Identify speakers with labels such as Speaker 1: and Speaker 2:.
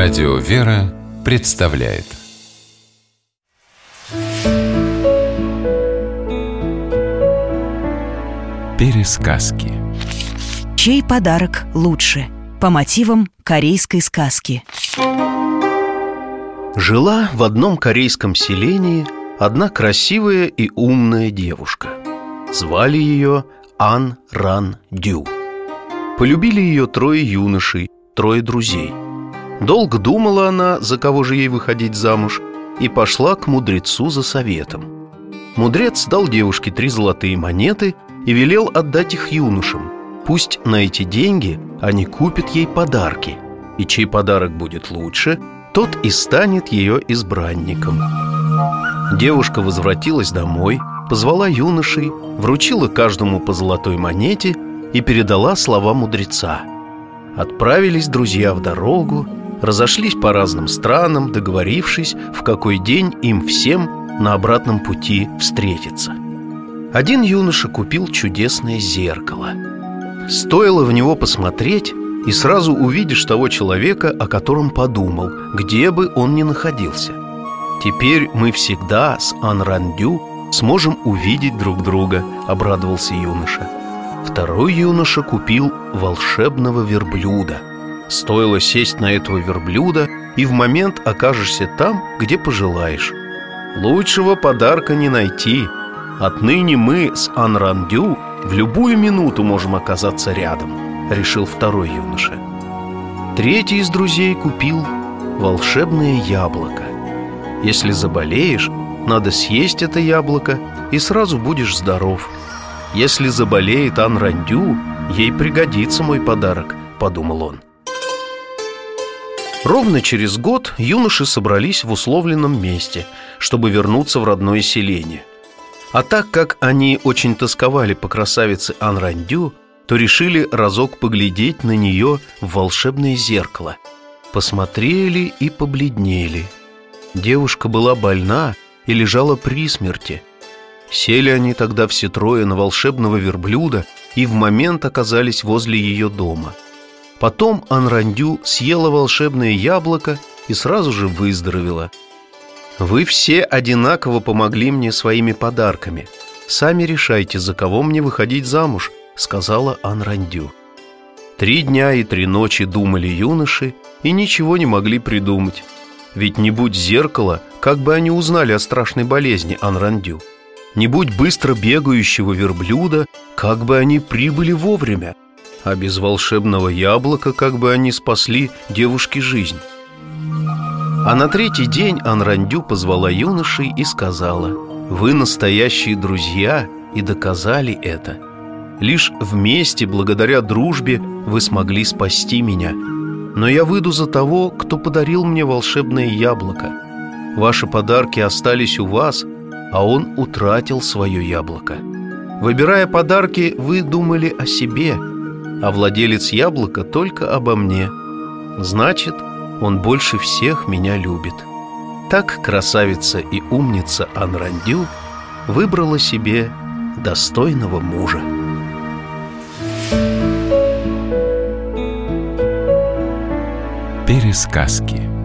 Speaker 1: Радио «Вера» представляет Пересказки
Speaker 2: Чей подарок лучше? По мотивам корейской сказки
Speaker 3: Жила в одном корейском селении одна красивая и умная девушка. Звали ее Ан Ран Дю. Полюбили ее трое юношей, трое друзей. Долго думала она, за кого же ей выходить замуж, и пошла к мудрецу за советом. Мудрец дал девушке три золотые монеты и велел отдать их юношам. Пусть на эти деньги они купят ей подарки, и чей подарок будет лучше, тот и станет ее избранником. Девушка возвратилась домой, позвала юношей, вручила каждому по золотой монете и передала слова мудреца. Отправились друзья в дорогу, разошлись по разным странам, договорившись, в какой день им всем на обратном пути встретиться. Один юноша купил чудесное зеркало. Стоило в него посмотреть, и сразу увидишь того человека, о котором подумал, где бы он ни находился. Теперь мы всегда с Анрандю сможем увидеть друг друга, обрадовался юноша. Второй юноша купил волшебного верблюда. Стоило сесть на этого верблюда, и в момент окажешься там, где пожелаешь. Лучшего подарка не найти. Отныне мы с Анрандю в любую минуту можем оказаться рядом, решил второй юноша. Третий из друзей купил волшебное яблоко. Если заболеешь, надо съесть это яблоко, и сразу будешь здоров. Если заболеет Анрандю, ей пригодится мой подарок, подумал он. Ровно через год юноши собрались в условленном месте, чтобы вернуться в родное селение. А так как они очень тосковали по красавице Анрандю, то решили разок поглядеть на нее в волшебное зеркало. Посмотрели и побледнели. Девушка была больна и лежала при смерти. Сели они тогда все трое на волшебного верблюда и в момент оказались возле ее дома – Потом Анрандю съела волшебное яблоко и сразу же выздоровела. «Вы все одинаково помогли мне своими подарками. Сами решайте, за кого мне выходить замуж», — сказала Анрандю. Три дня и три ночи думали юноши и ничего не могли придумать. Ведь не будь зеркала, как бы они узнали о страшной болезни Анрандю. Не будь быстро бегающего верблюда, как бы они прибыли вовремя а без волшебного яблока как бы они спасли девушке жизнь. А на третий день Анрандю позвала юношей и сказала «Вы настоящие друзья и доказали это. Лишь вместе, благодаря дружбе, вы смогли спасти меня. Но я выйду за того, кто подарил мне волшебное яблоко. Ваши подарки остались у вас, а он утратил свое яблоко. Выбирая подарки, вы думали о себе – а владелец яблока только обо мне. Значит, он больше всех меня любит. Так красавица и умница Анрандю выбрала себе достойного мужа.
Speaker 1: Пересказки